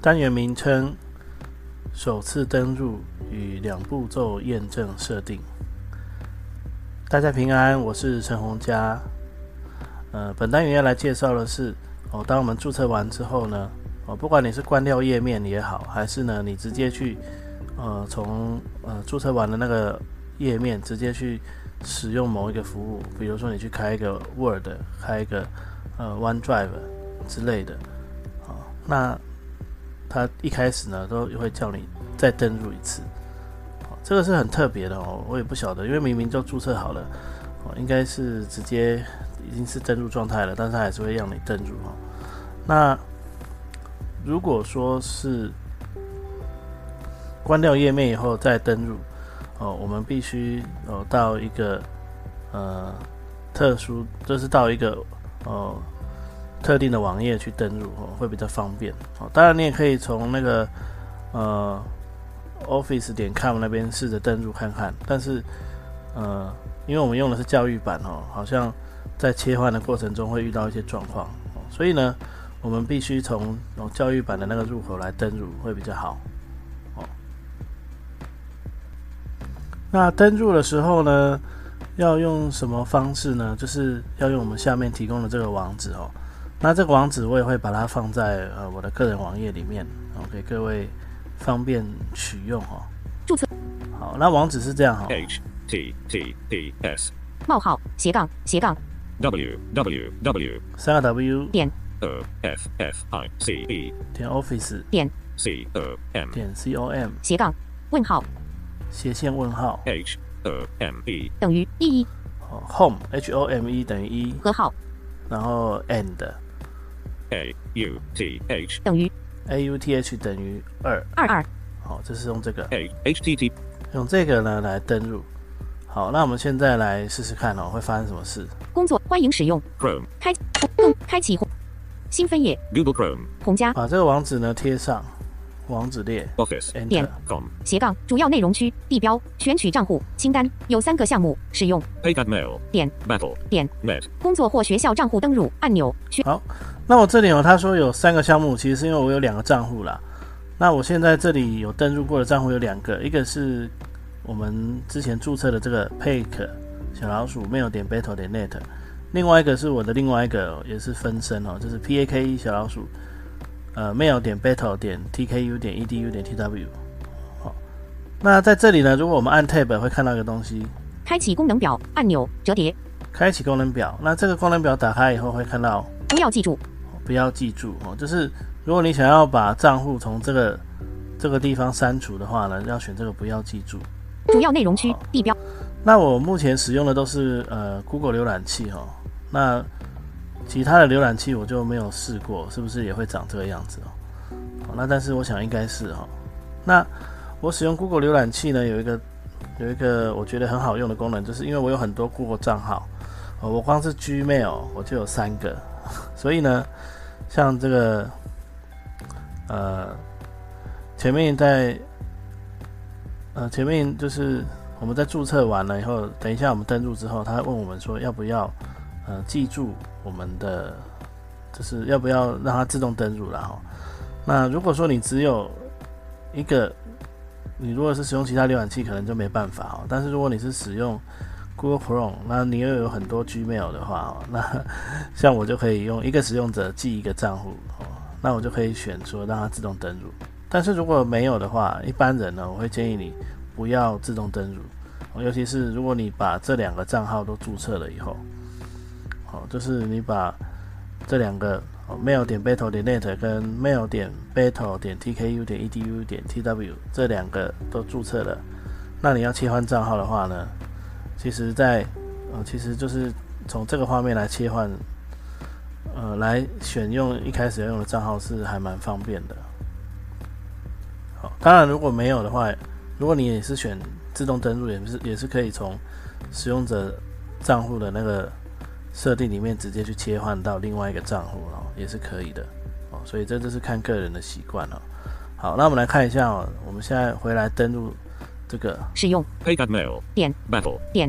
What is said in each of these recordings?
单元名称：首次登入与两步骤验证设定。大家平安，我是陈洪佳。呃，本单元要来介绍的是哦，当我们注册完之后呢，哦，不管你是关掉页面也好，还是呢，你直接去呃从呃注册完的那个页面直接去使用某一个服务，比如说你去开一个 Word，开一个呃 OneDrive 之类的，啊，那。他一开始呢，都会叫你再登录一次，这个是很特别的哦，我也不晓得，因为明明就注册好了，哦，应该是直接已经是登录状态了，但是他还是会让你登录哦。那如果说是关掉页面以后再登录，哦，我们必须哦到一个呃特殊，就是到一个哦。特定的网页去登录哦，会比较方便哦。当然，你也可以从那个呃 Office 点 com 那边试着登录看看。但是呃，因为我们用的是教育版哦，好像在切换的过程中会遇到一些状况哦，所以呢，我们必须从教育版的那个入口来登录会比较好哦。那登录的时候呢，要用什么方式呢？就是要用我们下面提供的这个网址哦。那这个网址我也会把它放在呃我的个人网页里面，然后给各位方便取用哈。注册。好，那网址是这样哈。h t t p s 冒号斜杠斜杠 w w w 三个 w 点 o f f i c e 点 office 点 c o m 点 c o m 斜杠问号斜线问号 h o m e 等于一。哦，home h o m e 等于一。和号。然后 and。A u t h 等于。A u t h 等于二。二二，好，这是用这个。A h t t 用这个呢来登录。好，那我们现在来试试看哦，会发生什么事？工作，欢迎使用。Chrome 开更开启。新分页。Google Chrome 红加。把这个网址呢贴上。网址列 office 点。Com 斜杠主要内容区地标选取账户清单有三个项目使用。Pay that mail 点。Battle 点。Net 工作或学校账户登录按钮。好，那我这里有，他说有三个项目，其实是因为我有两个账户啦。那我现在这里有登录过的账户有两个，一个是我们之前注册的这个 pay 小老鼠 mail 点 battle 点 net，另外一个是我的另外一个也是分身哦，就是 p a k e 小老鼠。呃，mail 点 battle 点 tku 点 edu 点 tw，好，那在这里呢，如果我们按 tab 会看到一个东西，开启功能表按钮折叠，开启功能表。那这个功能表打开以后会看到，不要记住，不要记住哦，就是如果你想要把账户从这个这个地方删除的话呢，要选这个不要记住。主要内容区地标。那我目前使用的都是呃 Google 浏览器哈，那。其他的浏览器我就没有试过，是不是也会长这个样子哦？好，那但是我想应该是哈。那我使用 Google 浏览器呢，有一个有一个我觉得很好用的功能，就是因为我有很多 Google 账号，哦，我光是 Gmail 我就有三个，所以呢，像这个呃前面在呃前面就是我们在注册完了以后，等一下我们登录之后，他问我们说要不要。呃，记住我们的，就是要不要让它自动登录了哈。那如果说你只有一个，你如果是使用其他浏览器，可能就没办法哦。但是如果你是使用 Google Chrome，那你又有很多 Gmail 的话哦，那 像我就可以用一个使用者记一个账户哦，那我就可以选说让它自动登录。但是如果没有的话，一般人呢，我会建议你不要自动登录，尤其是如果你把这两个账号都注册了以后。好，就是你把这两个哦 mail 点 battle 点 net 跟 mail 点 battle 点 tku 点 edu 点 tw 这两个都注册了，那你要切换账号的话呢，其实，在呃，其实就是从这个画面来切换，呃，来选用一开始要用的账号是还蛮方便的。好，当然如果没有的话，如果你也是选自动登录，也是也是可以从使用者账户的那个设定里面直接去切换到另外一个账户哦，也是可以的哦。所以这就是看个人的习惯哦。好，那我们来看一下哦，我们现在回来登录这个使用 Pay Mail. 点 Battle. 点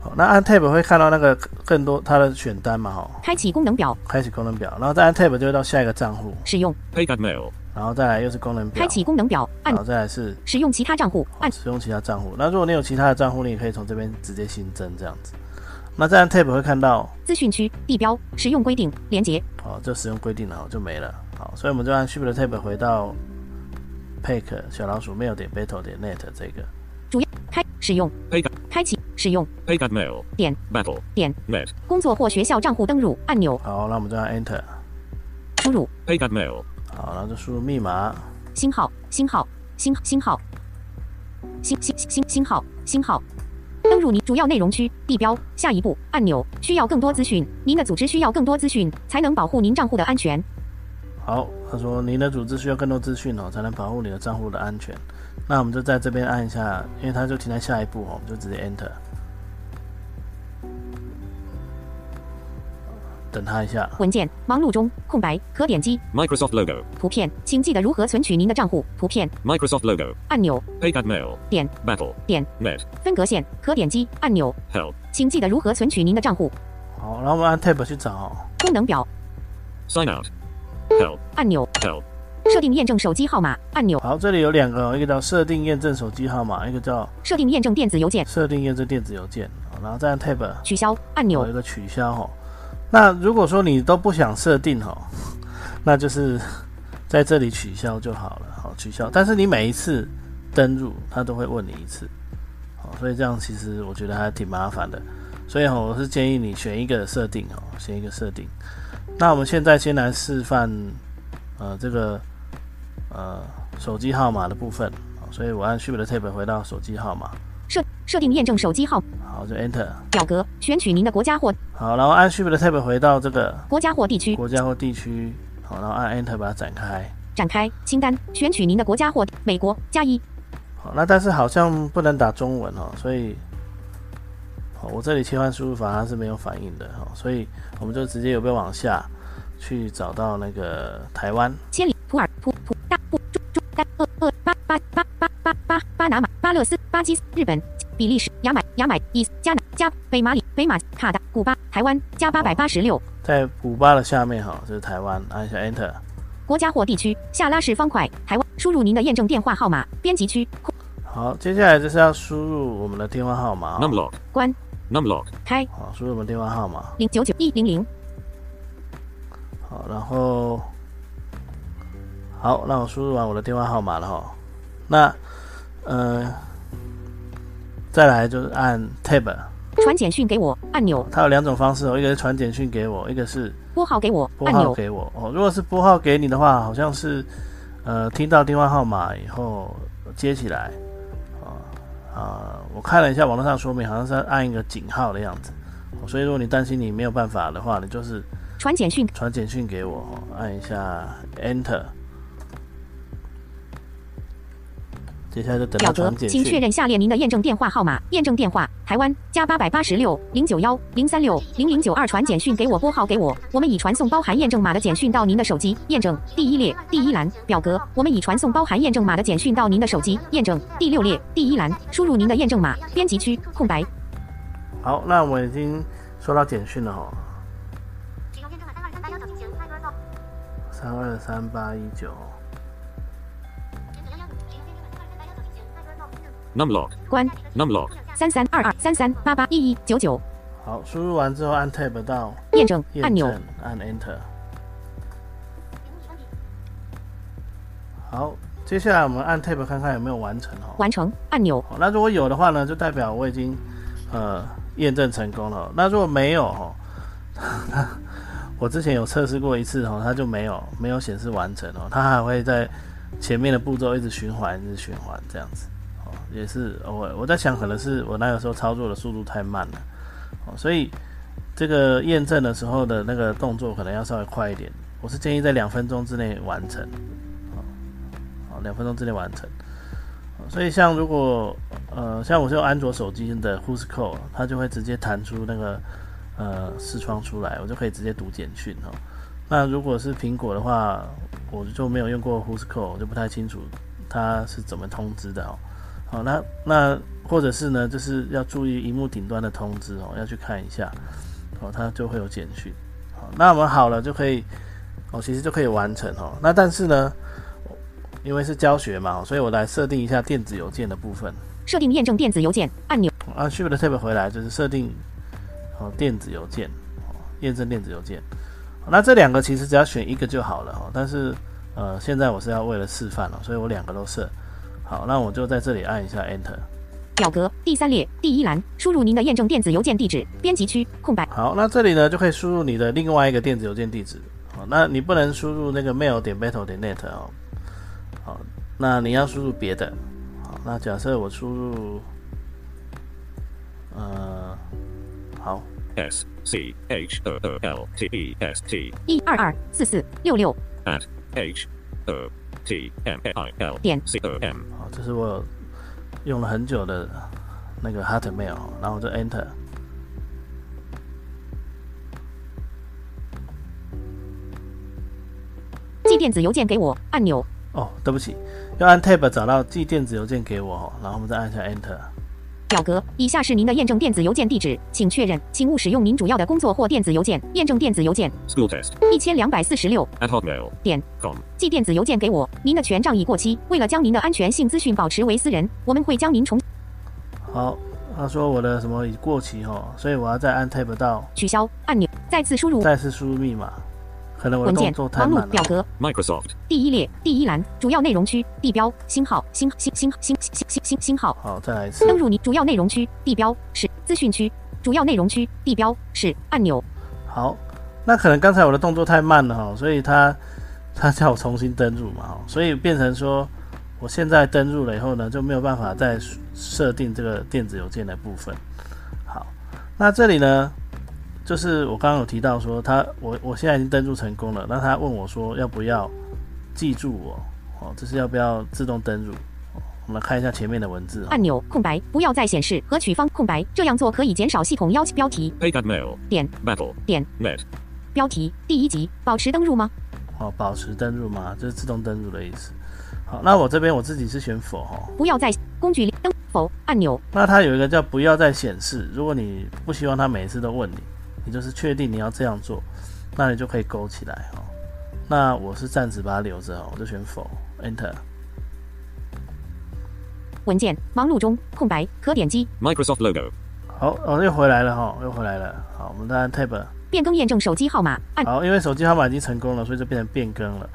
好，那按 Tab 会看到那个更多它的选单嘛，哈，开启功能表，开启功能表，然后再按 Tab 就会到下一个账户，使用 Pay Mail. 然后再来又是功能表，开启功能表，按然后再来是使用其他账户，按使用其他账户。那如果你有其他的账户，你也可以从这边直接新增这样子。那这样 Tab 会看到，资讯区地标使用规定连接好，这使用规定了，好就没了。好，所以我们就按 Shift Tab 回到 Pick 小老鼠 mail 点 battle 点 net 这个。主要开使用 Pay 开启使用 Pay Mail. 点 Battle. 点 Net. 工作或学校账户登录按钮好，那我们就按 Enter。输入 Pay Mail. 好，然后就输入密码。星号星号星星号星星星星号星号。登入您主要内容区，地标下一步按钮。需要更多资讯，您的组织需要更多资讯，才能保护您账户的安全。好，他说您的组织需要更多资讯哦，才能保护你的账户的安全。那我们就在这边按一下，因为它就停在下一步哦，我们就直接 Enter。等它一下，文件忙碌中空白，可点击 Microsoft logo. 图片，请记得如何存取您的账户图片 Microsoft logo. 按钮 Pay Mail. 点 Battle. 点 Net. 分隔线，可点击按钮，Help. 请记得如何存取您的账户好，然后我们按 Tab 去找哦。功能表 Sign out. Help. 按钮，Help. 设定验证手机号码按钮，好，这里有两个哦，一个叫设定验证手机号码，一个叫设定验证电子邮件设定验证电子邮件。好然后再按 Tab，取消按钮有一个取消哦。那如果说你都不想设定哦，那就是在这里取消就好了。好，取消。但是你每一次登入，他都会问你一次。好，所以这样其实我觉得还挺麻烦的。所以哦，我是建议你选一个设定哦，选一个设定。那我们现在先来示范，呃，这个呃手机号码的部分。所以我按 Shift 的 Tab 回到手机号码，设设定验证手机号好就 Enter。表格，选取您的国家或好，然后按 Shift 的 Tab 回到这个国家或地区国家或地区，好，然后按 Enter 把它展开。展开清单，选取您的国家或美国加一好，那但是好像不能打中文哦，所以，好，我这里切换输入法它是没有反应的哈，所以我们就直接有没有往下去找到那个台湾，千里普尔普普大布中中丹鄂鄂巴巴巴巴巴巴巴拿马巴勒斯巴基斯日本比利时牙买牙买伊斯加拿加北马里北马卡达古巴台湾加八百八十六在古巴的下面哈，就是台湾，按一下 Enter。国家或地区下拉式方块台湾输入您的验证电话号码编辑区好，接下来就是要输入我们的电话号码、哦，Numlock. 关。Numlock. 开。好，输入我们电话号码，零九九一零零。好，然后好，那我输入完我的电话号码了哈，那呃，再来就是按 Tab。传简讯给我按钮它有两种方式哦，一个是传简讯给我，一个是拨号给我拨号按钮给我哦。如果是拨号给你的话，好像是呃听到电话号码以后接起来啊啊，我看了一下网络上说明，好像是按一个井号的样子。哦所以如果你担心你没有办法的话，你就是传简讯传简讯给我，哦按一下 Enter。接下来就等表格请确。认下列您的验证电话号码。验证电话：台湾加八百八十六零九幺零三六零零九二。传简讯给我，拨号给我。我们已传送包含验证码的简讯到您的手机。验证第一列第一栏表格，我们已传送包含验证码的简讯到您的手机。验证第六列第一栏，输入您的验证码。编辑区空白。好，那我已经收到简讯了哦，使用验证码三二三八幺九进行开多少？三二三八一九。Numlock. 关 Numlock. 三三二二三三八八一一九九。好，输入完之后按 Tab 到验证按钮，按 Enter。好，接下来我们按 Tab 看看有没有完成哦。完成按钮。好，那如果有的话呢，就代表我已经呃验证成功了。那如果没有哦，我之前有测试过一次哦，它就没有没有显示完成哦，它还会在前面的步骤一直循环，一直循环这样子哦，也是偶尔我在想，可能是我那个时候操作的速度太慢了哦，所以这个验证的时候的那个动作可能要稍微快一点。我是建议在两分钟之内完成，好，好，两分钟之内完成。所以像如果呃像我是用安卓手机的 Who's Call，它就会直接弹出那个呃视窗出来，我就可以直接读简讯哦。那如果是苹果的话，我就没有用过 Who's Call，我就不太清楚它是怎么通知的哦。好，那那或者是呢，就是要注意荧幕顶端的通知哦，要去看一下哦，它就会有简讯。好，那我们好了就可以哦，其实就可以完成哦。那但是呢，因为是教学嘛，所以我来设定一下电子邮件的部分。设定验证电子邮件按钮，按 Shift Tab 回来就是设定哦电子邮件哦验证电子邮件。那这两个其实只要选一个就好了哦，但是呃现在我是要为了示范了，所以我两个都设。好，那我就在这里按一下 Enter。表格第三列第一栏，输入您的验证电子邮件地址，编辑区空白，好，那这里呢就可以输入你的另外一个电子邮件地址。好，那你不能输入那个 mail 点 battle 点 net 哦。好，那你要输入别的。好，那假设我输入，呃，好，S C H 二二 L T E S T 一二二四四六六 at H E T M I L 点 C O M 好，这是我用了很久的那个 Hotmail，然后我就 Enter。寄电子邮件给我按钮，哦，对不起，要按 Tab 找到寄电子邮件给我哦，然后我们再按下 Enter。表格以下是您的验证电子邮件地址，请确认，请勿使用您主要的工作或电子邮件。验证电子邮件。School Test 一千两百四十六 at Hotmail 点。com 寄电子邮件给我，您的权杖已过期，为了将您的安全性资讯保持为私人，我们会将您重好，他说我的什么已过期哦，所以我要再按 Tab 到取消按钮，再次输入再次输入密码，可能我的动文件忙作太慢了。碌表格 Microsoft 第一列第一栏主要内容区地标星号星星星星星星星星号。好，再来一次。登入你主要内容区地标是资讯区，主要内容区地标是按钮。好，那可能刚才我的动作太慢了哈，所以他他叫我重新登入嘛，哈，所以变成说我现在登入了以后呢，就没有办法再设定这个电子邮件的部分。好，那这里呢，就是我刚刚有提到说他我我现在已经登录成功了，那他问我说要不要记住我，哦，这是要不要自动登入？哦我们来看一下前面的文字哈按钮空白，不要再显示和取方空白，这样做可以减少系统要求标题 Paycat Mail 点 Battle 点 Net 标题第一集保持登入吗？哦，保持登入吗，这是自动登入的意思。好，那我这边我自己是选否哈。不要再工具登否按钮那它有一个叫不要再显示，如果你不希望它每一次都问你，你就是确定你要这样做，那你就可以勾起来哦。那我是暂时把它留着哦，我就选否，Enter。文件忙碌中空白可点击 Microsoft logo 好，哦，又回来了哈，又回来了。好，我们再按 Tab。变更验证手机号码按好，因为手机号码已经成功了，所以就变成变更了。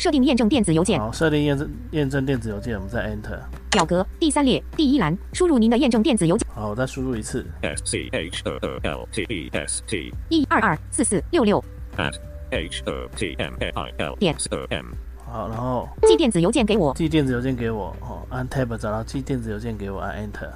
设定验证电子邮件好，设定验证验证电子邮件，我们再 Enter。表格第三列第一栏输入您的验证电子邮件好，我再输入一次。S C H E E L T E S T 一二二四四六六 at H E T M A I L 点 E M 好，然后寄电子邮件给我寄电子邮件给我。哦，按 Tab 找到寄电子邮件给我，按 Enter。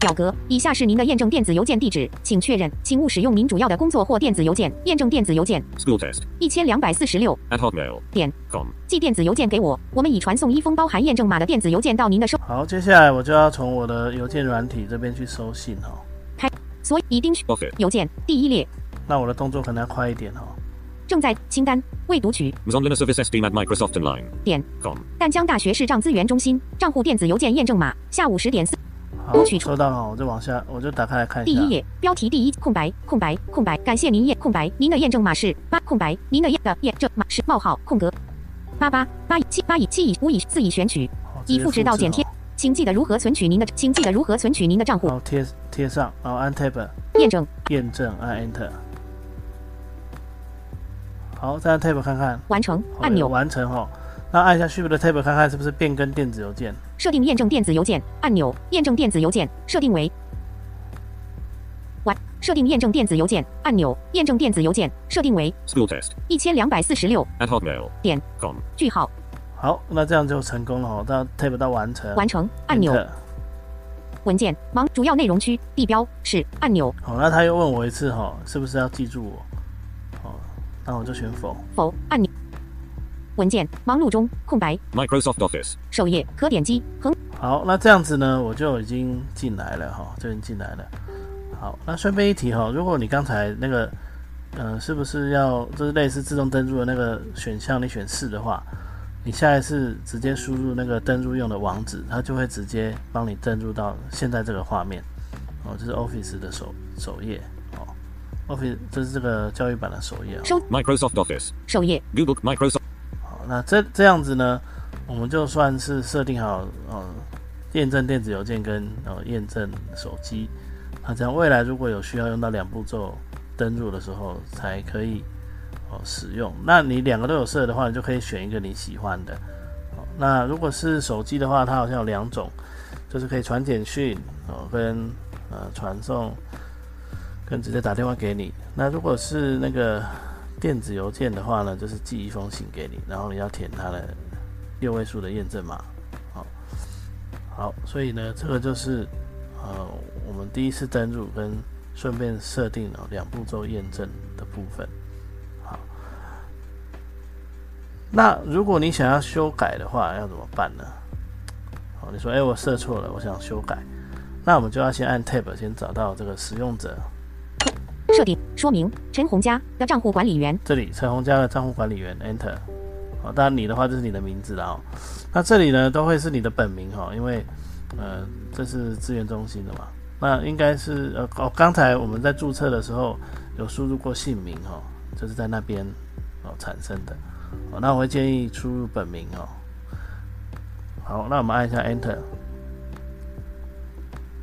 表格以下是您的验证电子邮件地址，请确认，请勿使用您主要的工作或电子邮件。验证电子邮件。School Test 一千两百四十六。At Hotmail 点。com 寄电子邮件给我，我们已传送一封包含验证码的电子邮件到您的收，好，接下来我就要从我的邮件软体这边去收信哦。所以已订取 Buffett 邮件。第一列。那我的动作可能要快一点哦。正在清单。未读取。SD at Microsoft Online 点。com 淡江大学视障资源中心。账户电子邮件验证码，下午十点四。好读取，收到了，我就往下，我就打开来看一下。第一页标题第一空白空白空白，感谢您验空白，您的验证码是八空白，您的验的验证码是冒号空格八八八以七八以七以五以四以选取，已复制到剪贴哦。请记得如何存取您的，请记得如何存取您的账户好贴贴上，然后按 Tab 验证验证，按 Enter。好，再按 Tab 看看完成按钮，完成哦。那按一下 Shift 的 Tab 看看是不是变更电子邮件。设定验证电子邮件按钮，验证电子邮件设定为完，设定验证电子邮件按钮，验证电子邮件设定为 School Test 一千两百四十六 at Hotmail 点 com 句号好，那这样就成功了哦。到 Tab 到完成。完成按钮文件盲主要内容区地标是按钮好，那他又问我一次哈，是不是要记住我？哦，那我就选否。否按钮。文件忙碌中空白 Microsoft Office. 首页可点击横好，那这样子呢，我就已经进来了哈，就已经进来了。好，那顺便一提哈，如果你刚才那个，呃，是不是要就是类似自动登录的那个选项，你选是的话，你下一次直接输入那个登录用的网址，它就会直接帮你登录到现在这个画面。哦，这是 Office 的首首页哦，Office 这是这个教育版的首页哦。收 Microsoft Office. 首页 Google Microsoft. 那这这样子呢，我们就算是设定好呃验证电子邮件跟呃验证手机，那这样未来如果有需要用到两步骤登录的时候，才可以哦使用。那你两个都有设的话，你就可以选一个你喜欢的。那如果是手机的话，它好像有两种，就是可以传简讯哦跟呃传送，跟直接打电话给你。那如果是那个电子邮件的话呢，就是寄一封信给你，然后你要填它的六位数的验证码。好，好，所以呢，这个就是呃我们第一次登录跟顺便设定了两步骤验证的部分。好，那如果你想要修改的话，要怎么办呢？好，你说，哎、我设错了，我想修改，那我们就要先按 Tab，先找到这个使用者设定说明陈红佳的账户管理员这里陈红家的账户管理员 Enter，好，当然你的话就是你的名字了哦。那这里呢都会是你的本名哈，因为呃这是资源中心的嘛。那应该是呃哦，刚才我们在注册的时候有输入过姓名哈，就是在那边哦产生的。哦，那我会建议输入本名哦。好，那我们按一下 Enter。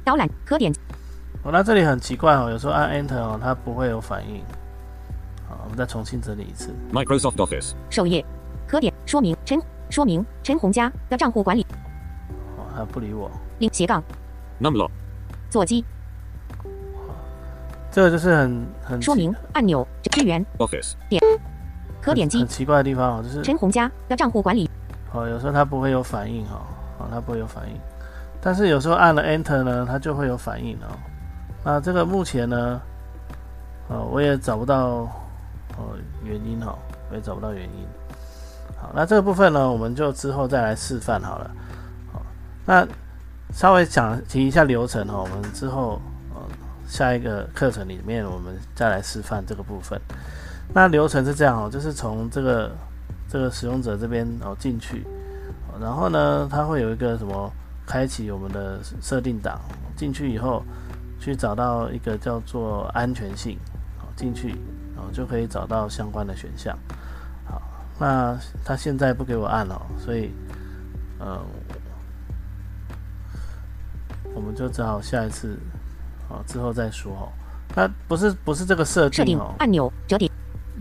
导览可点哦，那这里很奇怪哦，有时候按 Enter 哦，它不会有反应。好，我们再重新整理一次。Microsoft Office. 首页可点说明陈说明陈红家的账户管理哦，他不理我。零斜杠 Numlock. 座机这个就是很很说明按钮支援 Office. 可点击很奇怪的地方哦，就是陈红家的账户管理哦，有时候它不会有反应哦，哦，它不会有反应，但是有时候按了 Enter 呢，它就会有反应哦。那这个目前呢，哦，我也找不到哦原因哦，我也找不到原因。好，那这个部分呢，我们就之后再来示范好了。好，那稍微讲提一下流程哦，我们之后呃下一个课程里面我们再来示范这个部分。那流程是这样哦，就是从这个这个使用者这边哦进去，然后呢，它会有一个什么开启我们的设定档，进去以后去找到一个叫做安全性，哦进去哦就可以找到相关的选项。好，那它现在不给我按了，所以呃我们就只好下一次哦之后再说哦。那不是不是这个设设定定哦，按钮折叠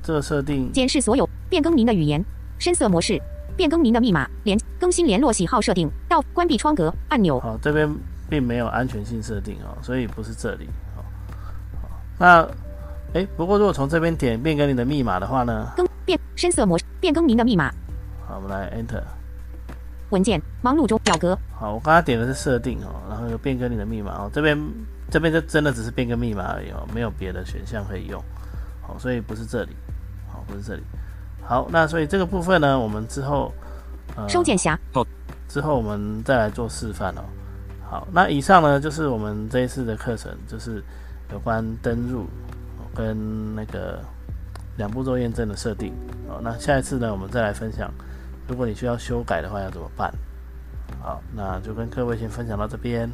这个设定检视所有变更您的语言深色模式变更您的密码连更新联络喜好设定到关闭窗格按钮好，这边并没有安全性设定哦，所以不是这里。好，好，那诶，不过如果从这边点变更你的密码的话呢，更变深色模式变更您的密码好，我们来 Enter。文件忙碌中表格好，我刚才点的是设定哦，然后有变更你的密码哦，这边这边就真的只是变更密码而已哦，没有别的选项可以用。好，所以不是这里，好，不是这里。好，那所以这个部分呢，我们之后呃收件匣之后我们再来做示范哦。好，那以上呢就是我们这一次的课程，就是有关登入跟那个两步骤验证的设定。哦，那下一次呢，我们再来分享，如果你需要修改的话要怎么办。好，那就跟各位先分享到这边，